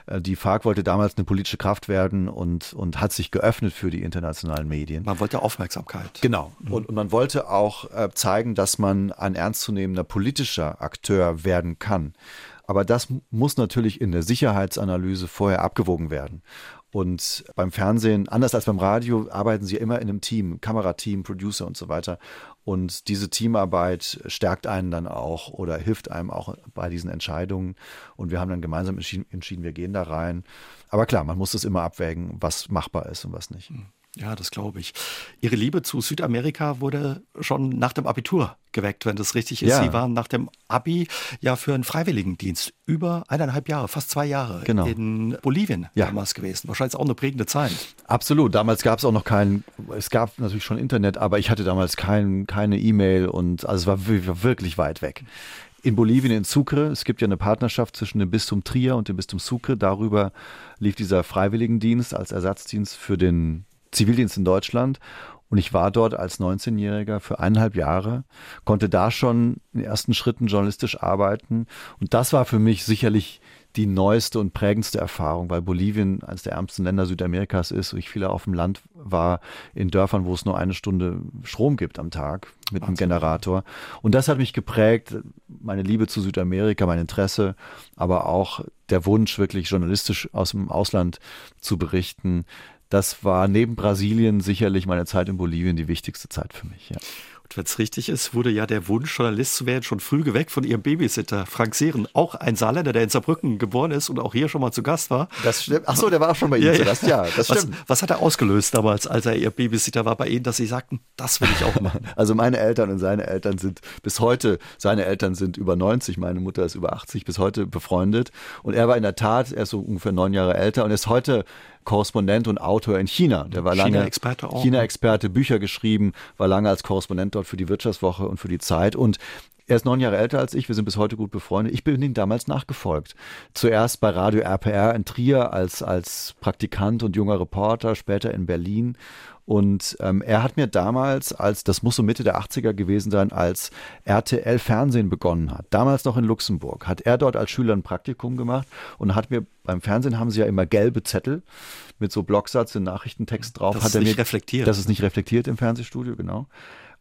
Äh, die FARC wollte damals eine politische Kraft werden und, und hat sich geöffnet für die internationalen Medien. Man wollte Aufmerksamkeit. Genau. Mhm. Und, und man wollte auch äh, zeigen, dass man ein ernstzunehmender politischer Akteur werden kann. Aber das muss natürlich in der Sicherheitsanalyse vorher abgewogen werden. Und beim Fernsehen, anders als beim Radio, arbeiten sie immer in einem Team, Kamerateam, Producer und so weiter. Und diese Teamarbeit stärkt einen dann auch oder hilft einem auch bei diesen Entscheidungen. Und wir haben dann gemeinsam entschieden, entschieden wir gehen da rein. Aber klar, man muss es immer abwägen, was machbar ist und was nicht. Hm. Ja, das glaube ich. Ihre Liebe zu Südamerika wurde schon nach dem Abitur geweckt, wenn das richtig ist. Ja. Sie waren nach dem Abi ja für einen Freiwilligendienst über eineinhalb Jahre, fast zwei Jahre genau. in Bolivien ja. damals gewesen. Wahrscheinlich auch eine prägende Zeit. Absolut. Damals gab es auch noch kein, es gab natürlich schon Internet, aber ich hatte damals kein, keine E-Mail und also es war wirklich weit weg in Bolivien, in Sucre. Es gibt ja eine Partnerschaft zwischen dem Bistum Trier und dem Bistum Sucre. Darüber lief dieser Freiwilligendienst als Ersatzdienst für den Zivildienst in Deutschland. Und ich war dort als 19-Jähriger für eineinhalb Jahre, konnte da schon in den ersten Schritten journalistisch arbeiten. Und das war für mich sicherlich die neueste und prägendste Erfahrung, weil Bolivien eines der ärmsten Länder Südamerikas ist und ich viel auf dem Land war, in Dörfern, wo es nur eine Stunde Strom gibt am Tag mit Wahnsinn. einem Generator. Und das hat mich geprägt, meine Liebe zu Südamerika, mein Interesse, aber auch der Wunsch, wirklich journalistisch aus dem Ausland zu berichten das war neben Brasilien sicherlich meine Zeit in Bolivien die wichtigste Zeit für mich. Ja. Und wenn es richtig ist, wurde ja der Wunsch, Journalist zu werden, schon früh geweckt von ihrem Babysitter Frank Sehren. Auch ein Saarländer, der in Saarbrücken geboren ist und auch hier schon mal zu Gast war. Das stimmt. Achso, der war auch schon bei Ihnen ja, zu Gast. Ja, das stimmt. Was, was, hat er ausgelöst damals, als er Ihr Babysitter war bei Ihnen, dass Sie sagten, das will ich auch machen? Also meine Eltern und seine Eltern sind bis heute, seine Eltern sind über 90, meine Mutter ist über 80, bis heute befreundet. Und er war in der Tat, er ist so ungefähr neun Jahre älter und ist heute Korrespondent und Autor in China. Der war lange China-Experte auch. China-Experte, Bücher geschrieben, war lange als Korrespondent dort für die Wirtschaftswoche und für die Zeit und er ist neun Jahre älter als ich, wir sind bis heute gut befreundet. Ich bin ihm damals nachgefolgt. Zuerst bei Radio RPR in Trier als, als Praktikant und junger Reporter, später in Berlin. Und ähm, er hat mir damals, als das muss so Mitte der 80er gewesen sein, als RTL Fernsehen begonnen hat, damals noch in Luxemburg, hat er dort als Schüler ein Praktikum gemacht und hat mir beim Fernsehen haben sie ja immer gelbe Zettel mit so Blocksatz, und Nachrichtentext drauf. Das hat ist nicht mir, reflektiert. Das ist nicht reflektiert im Fernsehstudio, genau.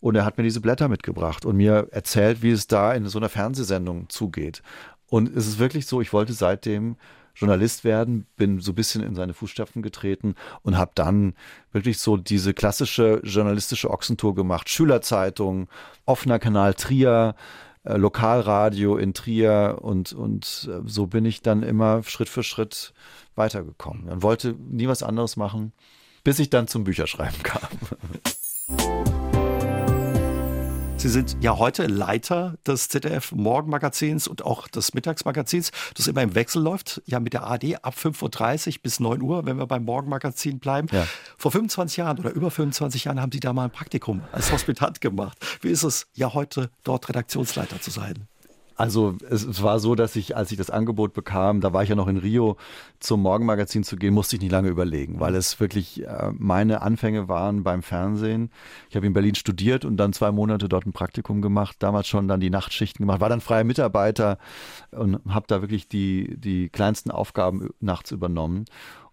Und er hat mir diese Blätter mitgebracht und mir erzählt, wie es da in so einer Fernsehsendung zugeht. Und es ist wirklich so, ich wollte seitdem Journalist werden, bin so ein bisschen in seine Fußstapfen getreten und habe dann wirklich so diese klassische journalistische Ochsentour gemacht. Schülerzeitung, offener Kanal Trier, äh, Lokalradio in Trier und, und äh, so bin ich dann immer Schritt für Schritt weitergekommen und wollte nie was anderes machen, bis ich dann zum Bücherschreiben kam. Sie sind ja heute Leiter des ZDF Morgenmagazins und auch des Mittagsmagazins, das immer im Wechsel läuft, ja mit der AD ab 5.30 Uhr bis 9 Uhr, wenn wir beim Morgenmagazin bleiben. Ja. Vor 25 Jahren oder über 25 Jahren haben Sie da mal ein Praktikum als Hospitant gemacht. Wie ist es ja heute dort Redaktionsleiter zu sein? Also es, es, war so, dass ich, als ich das Angebot bekam, da war ich ja noch in Rio, zum Morgenmagazin zu gehen, musste ich nicht lange überlegen, weil es wirklich äh, meine Anfänge waren beim Fernsehen. Ich habe in Berlin studiert und dann zwei Monate dort ein Praktikum gemacht, damals schon dann die Nachtschichten gemacht, war dann freier Mitarbeiter und habe da wirklich die, die kleinsten Aufgaben nachts übernommen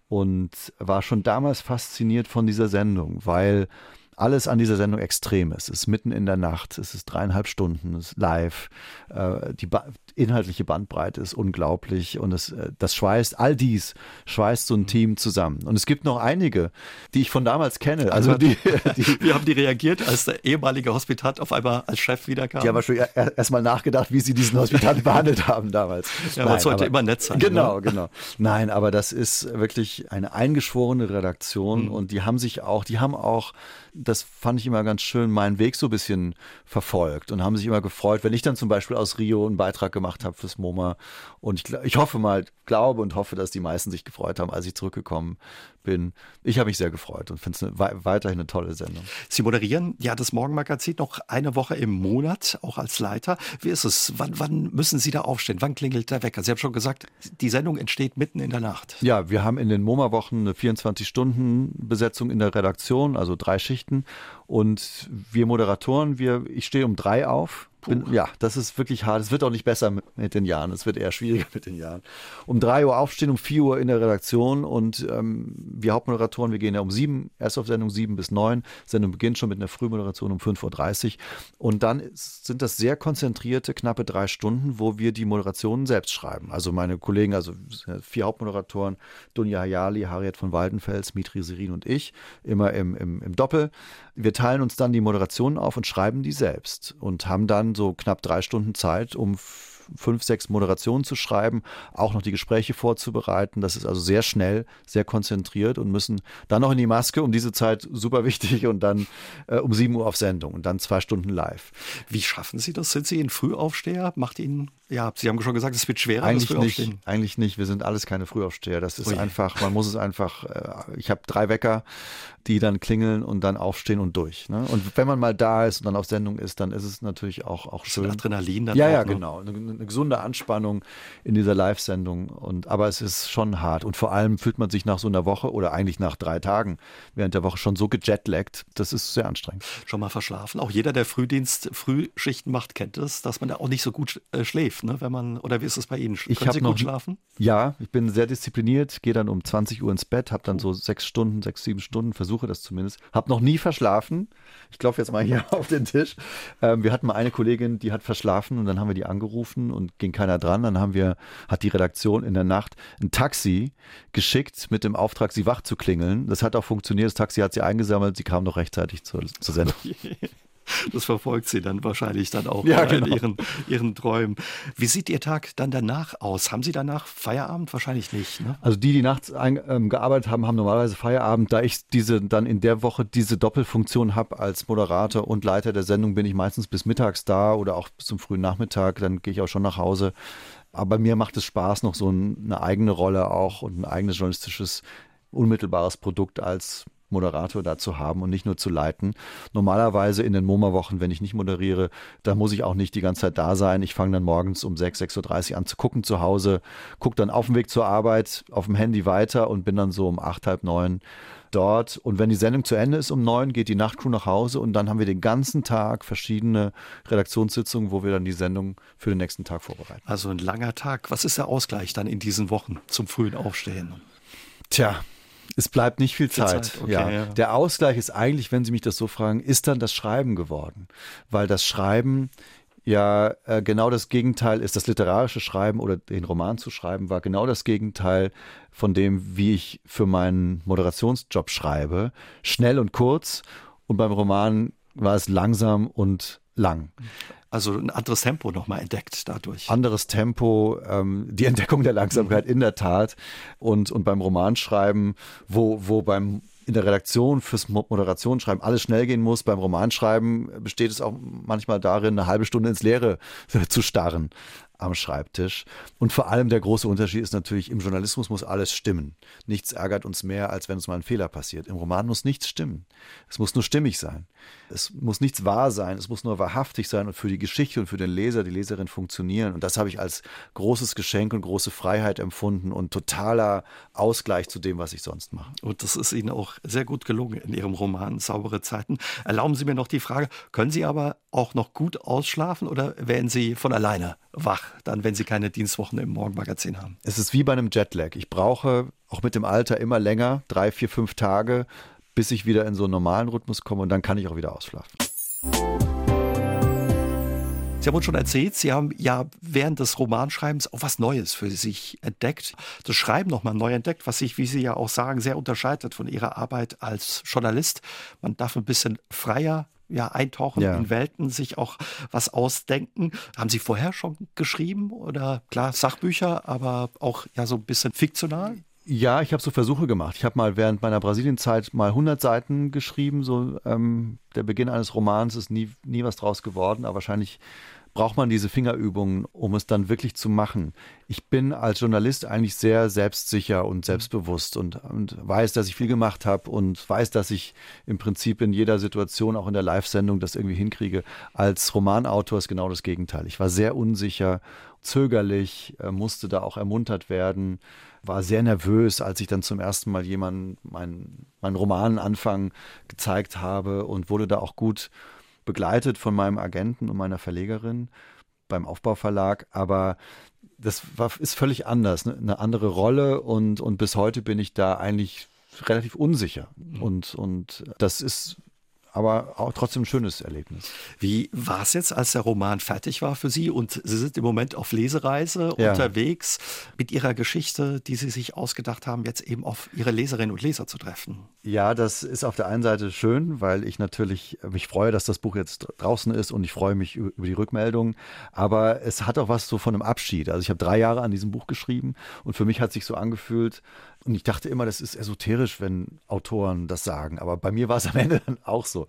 und war schon damals fasziniert von dieser Sendung, weil alles an dieser Sendung extrem ist. Es ist mitten in der Nacht, es ist dreieinhalb Stunden, es ist live. Äh, die ba inhaltliche Bandbreite ist unglaublich und es, äh, das schweißt, all dies schweißt so ein Team zusammen. Und es gibt noch einige, die ich von damals kenne. Also die, die Wie haben die reagiert, als der ehemalige Hospitant auf einmal als Chef wiederkam? Die haben schon erstmal nachgedacht, wie sie diesen Hospitant behandelt haben damals. Ja, man sollte immer nett sein. Genau, ne? genau. Nein, aber das ist wirklich eine eingeschworene Redaktion mhm. und die haben sich auch, die haben auch das fand ich immer ganz schön, meinen Weg so ein bisschen verfolgt und haben sich immer gefreut, wenn ich dann zum Beispiel aus Rio einen Beitrag gemacht habe fürs MoMA. Und ich, ich hoffe mal, glaube und hoffe, dass die meisten sich gefreut haben, als ich zurückgekommen bin. Ich habe mich sehr gefreut und finde es weiterhin eine tolle Sendung. Sie moderieren ja das Morgenmagazin noch eine Woche im Monat, auch als Leiter. Wie ist es? Wann, wann müssen Sie da aufstehen? Wann klingelt der Wecker? Sie haben schon gesagt, die Sendung entsteht mitten in der Nacht. Ja, wir haben in den MoMA-Wochen eine 24-Stunden-Besetzung in der Redaktion, also drei Schichten. Und wir Moderatoren, wir, ich stehe um drei auf, bin, ja, das ist wirklich hart. Es wird auch nicht besser mit, mit, den Jahren. Es wird eher schwieriger mit den Jahren. Um drei Uhr aufstehen, um vier Uhr in der Redaktion und ähm, wir Hauptmoderatoren, wir gehen ja um sieben, erst auf Sendung sieben bis neun. Sendung beginnt schon mit einer Frühmoderation um 5.30 Uhr. Und dann sind das sehr konzentrierte, knappe drei Stunden, wo wir die Moderationen selbst schreiben. Also meine Kollegen, also vier Hauptmoderatoren, Dunja Hayali, Harriet von Waldenfels, Mitri Serin und ich, immer im, im, im Doppel. Wir teilen uns dann die Moderationen auf und schreiben die selbst und haben dann so knapp drei Stunden Zeit, um fünf, sechs Moderationen zu schreiben, auch noch die Gespräche vorzubereiten. Das ist also sehr schnell, sehr konzentriert und müssen dann noch in die Maske, um diese Zeit super wichtig und dann äh, um sieben Uhr auf Sendung und dann zwei Stunden live. Wie schaffen Sie das? Sind Sie ein Frühaufsteher? Macht Ihnen, ja, Sie haben schon gesagt, es wird schwerer, eigentlich nicht, eigentlich nicht. Wir sind alles keine Frühaufsteher. Das ist Ui. einfach, man muss es einfach, äh, ich habe drei Wecker, die dann klingeln und dann aufstehen und durch. Ne? Und wenn man mal da ist und dann auf Sendung ist, dann ist es natürlich auch, auch schön. Adrenalin dann Ja, ja, ne? genau. Eine, eine, gesunde Anspannung in dieser Live-Sendung. Und, aber es ist schon hart. Und vor allem fühlt man sich nach so einer Woche oder eigentlich nach drei Tagen während der Woche schon so gejetlaggt. Das ist sehr anstrengend. Schon mal verschlafen. Auch jeder, der Frühdienst, Frühschichten macht, kennt es, dass man da auch nicht so gut äh, schläft, ne? Wenn man, oder wie ist es bei Ihnen? Ich Können Sie gut schlafen? Ja, ich bin sehr diszipliniert, gehe dann um 20 Uhr ins Bett, habe dann so sechs Stunden, sechs, sieben Stunden, versuche das zumindest. Habe noch nie verschlafen. Ich klopfe jetzt mal hier auf den Tisch. Ähm, wir hatten mal eine Kollegin, die hat verschlafen und dann haben wir die angerufen angerufen und ging keiner dran. Dann haben wir, hat die Redaktion in der Nacht ein Taxi geschickt mit dem Auftrag, sie wach zu klingeln. Das hat auch funktioniert. Das Taxi hat sie eingesammelt. Sie kam noch rechtzeitig zur, zur Sendung. Das verfolgt sie dann wahrscheinlich dann auch ja, genau. in ihren, ihren Träumen. Wie sieht Ihr Tag dann danach aus? Haben Sie danach Feierabend? Wahrscheinlich nicht. Ne? Also die, die nachts ein, ähm, gearbeitet haben, haben normalerweise Feierabend. Da ich diese dann in der Woche diese Doppelfunktion habe als Moderator und Leiter der Sendung, bin ich meistens bis mittags da oder auch bis zum frühen Nachmittag. Dann gehe ich auch schon nach Hause. Aber mir macht es Spaß, noch so eine eigene Rolle auch und ein eigenes journalistisches unmittelbares Produkt als Moderator da zu haben und nicht nur zu leiten. Normalerweise in den MoMA-Wochen, wenn ich nicht moderiere, da muss ich auch nicht die ganze Zeit da sein. Ich fange dann morgens um 6, 6.30 Uhr an zu gucken zu Hause, gucke dann auf dem Weg zur Arbeit auf dem Handy weiter und bin dann so um 8, halb 9 dort. Und wenn die Sendung zu Ende ist um neun, geht die Nachtcrew nach Hause und dann haben wir den ganzen Tag verschiedene Redaktionssitzungen, wo wir dann die Sendung für den nächsten Tag vorbereiten. Also ein langer Tag. Was ist der Ausgleich dann in diesen Wochen zum frühen Aufstehen? Tja, es bleibt nicht viel Zeit. Zeit. Okay, ja. ja. Der Ausgleich ist eigentlich, wenn Sie mich das so fragen, ist dann das Schreiben geworden. Weil das Schreiben ja äh, genau das Gegenteil ist. Das literarische Schreiben oder den Roman zu schreiben war genau das Gegenteil von dem, wie ich für meinen Moderationsjob schreibe. Schnell und kurz. Und beim Roman war es langsam und lang. Also ein anderes Tempo nochmal entdeckt dadurch. Anderes Tempo, ähm, die Entdeckung der Langsamkeit in der Tat. Und, und beim Romanschreiben, wo, wo beim in der Redaktion fürs Moderationsschreiben alles schnell gehen muss. Beim Romanschreiben besteht es auch manchmal darin, eine halbe Stunde ins Leere zu starren am Schreibtisch. Und vor allem der große Unterschied ist natürlich, im Journalismus muss alles stimmen. Nichts ärgert uns mehr, als wenn uns mal ein Fehler passiert. Im Roman muss nichts stimmen. Es muss nur stimmig sein. Es muss nichts wahr sein. Es muss nur wahrhaftig sein und für die Geschichte und für den Leser, die Leserin funktionieren. Und das habe ich als großes Geschenk und große Freiheit empfunden und totaler Ausgleich zu dem, was ich sonst mache. Und das ist Ihnen auch sehr gut gelungen in Ihrem Roman Saubere Zeiten. Erlauben Sie mir noch die Frage, können Sie aber auch noch gut ausschlafen oder werden Sie von alleine wach, dann wenn Sie keine Dienstwochen im Morgenmagazin haben? Es ist wie bei einem Jetlag. Ich brauche auch mit dem Alter immer länger, drei, vier, fünf Tage, bis ich wieder in so einen normalen Rhythmus komme und dann kann ich auch wieder ausschlafen. Sie haben uns schon erzählt, Sie haben ja während des Romanschreibens auch was Neues für sich entdeckt. Das Schreiben nochmal neu entdeckt, was sich, wie Sie ja auch sagen, sehr unterscheidet von Ihrer Arbeit als Journalist. Man darf ein bisschen freier ja, eintauchen ja. in Welten, sich auch was ausdenken. Haben Sie vorher schon geschrieben oder klar Sachbücher, aber auch ja so ein bisschen fiktional? Ja, ich habe so Versuche gemacht. Ich habe mal während meiner Brasilienzeit mal 100 Seiten geschrieben. So ähm, der Beginn eines Romans ist nie, nie was draus geworden, aber wahrscheinlich braucht man diese Fingerübungen, um es dann wirklich zu machen. Ich bin als Journalist eigentlich sehr selbstsicher und selbstbewusst und, und weiß, dass ich viel gemacht habe und weiß, dass ich im Prinzip in jeder Situation, auch in der Live-Sendung, das irgendwie hinkriege. Als Romanautor ist genau das Gegenteil. Ich war sehr unsicher, zögerlich, äh, musste da auch ermuntert werden, war sehr nervös, als ich dann zum ersten Mal jemanden meinen mein Romananfang gezeigt habe und wurde da auch gut begleitet von meinem Agenten und meiner Verlegerin beim Aufbauverlag, aber das war, ist völlig anders, ne? eine andere Rolle und, und bis heute bin ich da eigentlich relativ unsicher. Mhm. Und, und das ist aber auch trotzdem ein schönes Erlebnis. Wie war es jetzt, als der Roman fertig war für Sie und Sie sind im Moment auf Lesereise ja. unterwegs mit Ihrer Geschichte, die Sie sich ausgedacht haben, jetzt eben auf Ihre Leserinnen und Leser zu treffen? Ja, das ist auf der einen Seite schön, weil ich natürlich mich freue, dass das Buch jetzt draußen ist und ich freue mich über die Rückmeldung. Aber es hat auch was so von einem Abschied. Also ich habe drei Jahre an diesem Buch geschrieben und für mich hat sich so angefühlt, und ich dachte immer, das ist esoterisch, wenn Autoren das sagen. Aber bei mir war es am Ende dann auch so.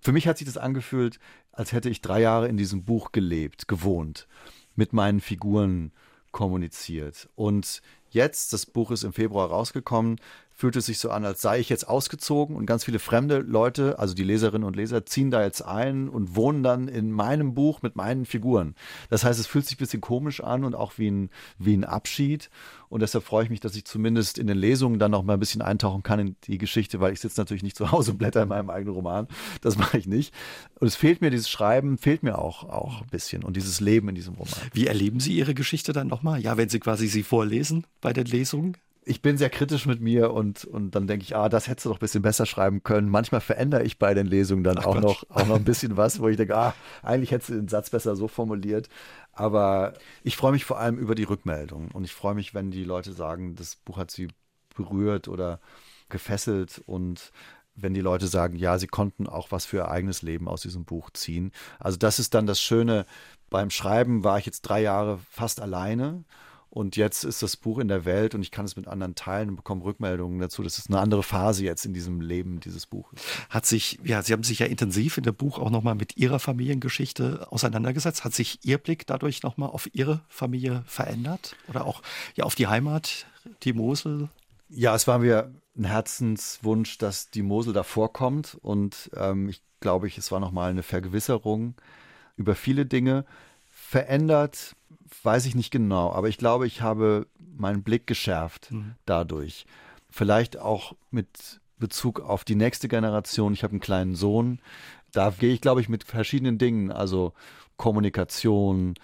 Für mich hat sich das angefühlt, als hätte ich drei Jahre in diesem Buch gelebt, gewohnt, mit meinen Figuren kommuniziert. Und jetzt, das Buch ist im Februar rausgekommen, fühlt es sich so an, als sei ich jetzt ausgezogen und ganz viele fremde Leute, also die Leserinnen und Leser, ziehen da jetzt ein und wohnen dann in meinem Buch mit meinen Figuren. Das heißt, es fühlt sich ein bisschen komisch an und auch wie ein, wie ein Abschied. Und deshalb freue ich mich, dass ich zumindest in den Lesungen dann noch mal ein bisschen eintauchen kann in die Geschichte, weil ich sitze natürlich nicht zu Hause und blätter in meinem eigenen Roman. Das mache ich nicht. Und es fehlt mir, dieses Schreiben fehlt mir auch, auch ein bisschen und dieses Leben in diesem Roman. Wie erleben Sie Ihre Geschichte dann nochmal? Ja, wenn Sie quasi sie vorlesen bei den Lesungen? ich bin sehr kritisch mit mir und, und dann denke ich, ah, das hättest du doch ein bisschen besser schreiben können. Manchmal verändere ich bei den Lesungen dann Ach, auch, noch, auch noch ein bisschen was, wo ich denke, ah, eigentlich hättest du den Satz besser so formuliert. Aber ich freue mich vor allem über die Rückmeldung und ich freue mich, wenn die Leute sagen, das Buch hat sie berührt oder gefesselt und wenn die Leute sagen, ja, sie konnten auch was für ihr eigenes Leben aus diesem Buch ziehen. Also das ist dann das Schöne. Beim Schreiben war ich jetzt drei Jahre fast alleine und jetzt ist das Buch in der Welt und ich kann es mit anderen teilen und bekomme Rückmeldungen dazu. Das ist eine andere Phase jetzt in diesem Leben dieses Buches. Hat sich, ja, Sie haben sich ja intensiv in dem Buch auch nochmal mit Ihrer Familiengeschichte auseinandergesetzt. Hat sich Ihr Blick dadurch nochmal auf Ihre Familie verändert? Oder auch ja, auf die Heimat, die Mosel? Ja, es war mir ein Herzenswunsch, dass die Mosel da vorkommt. Und ähm, ich glaube, es war nochmal eine Vergewisserung über viele Dinge. Verändert weiß ich nicht genau, aber ich glaube, ich habe meinen Blick geschärft mhm. dadurch. Vielleicht auch mit Bezug auf die nächste Generation. Ich habe einen kleinen Sohn. Da gehe ich, glaube ich, mit verschiedenen Dingen, also Kommunikation,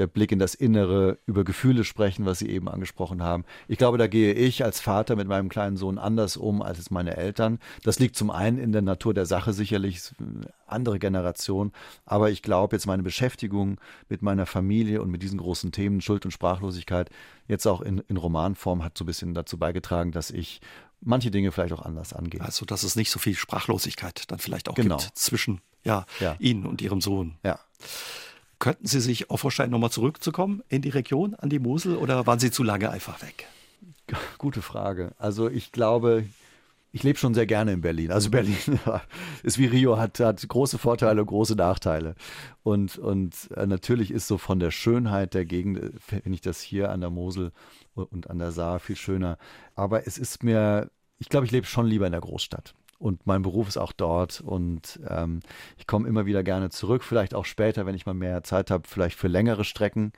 der Blick in das Innere, über Gefühle sprechen, was Sie eben angesprochen haben. Ich glaube, da gehe ich als Vater mit meinem kleinen Sohn anders um als es meine Eltern. Das liegt zum einen in der Natur der Sache sicherlich, andere Generation. Aber ich glaube, jetzt meine Beschäftigung mit meiner Familie und mit diesen großen Themen, Schuld und Sprachlosigkeit, jetzt auch in, in Romanform, hat so ein bisschen dazu beigetragen, dass ich manche Dinge vielleicht auch anders angehe. Also, dass es nicht so viel Sprachlosigkeit dann vielleicht auch genau. gibt zwischen ja, ja. Ihnen und Ihrem Sohn. Ja. Könnten Sie sich auch vorstellen, nochmal zurückzukommen in die Region, an die Mosel, oder waren Sie zu lange einfach weg? Gute Frage. Also ich glaube, ich lebe schon sehr gerne in Berlin. Also Berlin ist wie Rio, hat, hat große Vorteile, große Nachteile. Und, und äh, natürlich ist so von der Schönheit der Gegend, äh, finde ich das hier an der Mosel und an der Saar viel schöner. Aber es ist mir, ich glaube, ich lebe schon lieber in der Großstadt und mein Beruf ist auch dort und ähm, ich komme immer wieder gerne zurück, vielleicht auch später, wenn ich mal mehr Zeit habe, vielleicht für längere Strecken.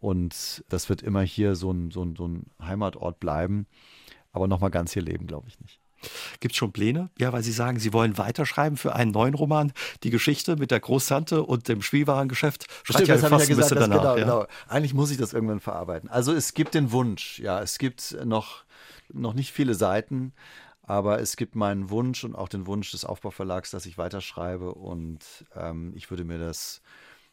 Und das wird immer hier so ein, so ein, so ein Heimatort bleiben. Aber nochmal ganz hier leben, glaube ich nicht. Gibt es schon Pläne? Ja, weil Sie sagen, Sie wollen weiterschreiben für einen neuen Roman. Die Geschichte mit der Großtante und dem Spielwarengeschäft Stimmt, ja das fast ich ja gesagt, danach. Genau, ja. genau. Eigentlich muss ich das irgendwann verarbeiten. Also es gibt den Wunsch, ja, es gibt noch, noch nicht viele Seiten, aber es gibt meinen Wunsch und auch den Wunsch des Aufbauverlags, dass ich weiterschreibe und ähm, ich würde mir das,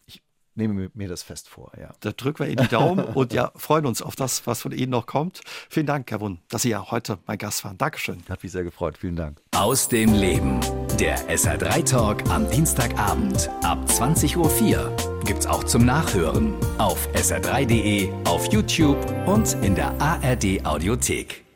ich nehme mir das fest vor, ja. Da drücken wir Ihnen die Daumen und ja, freuen uns auf das, was von Ihnen noch kommt. Vielen Dank, Herr Wund, dass Sie ja heute mein Gast waren. Dankeschön. Hat mich sehr gefreut. Vielen Dank. Aus dem Leben. Der SR3 Talk am Dienstagabend ab 20.04 Uhr gibt's auch zum Nachhören auf sr3.de, auf YouTube und in der ARD Audiothek.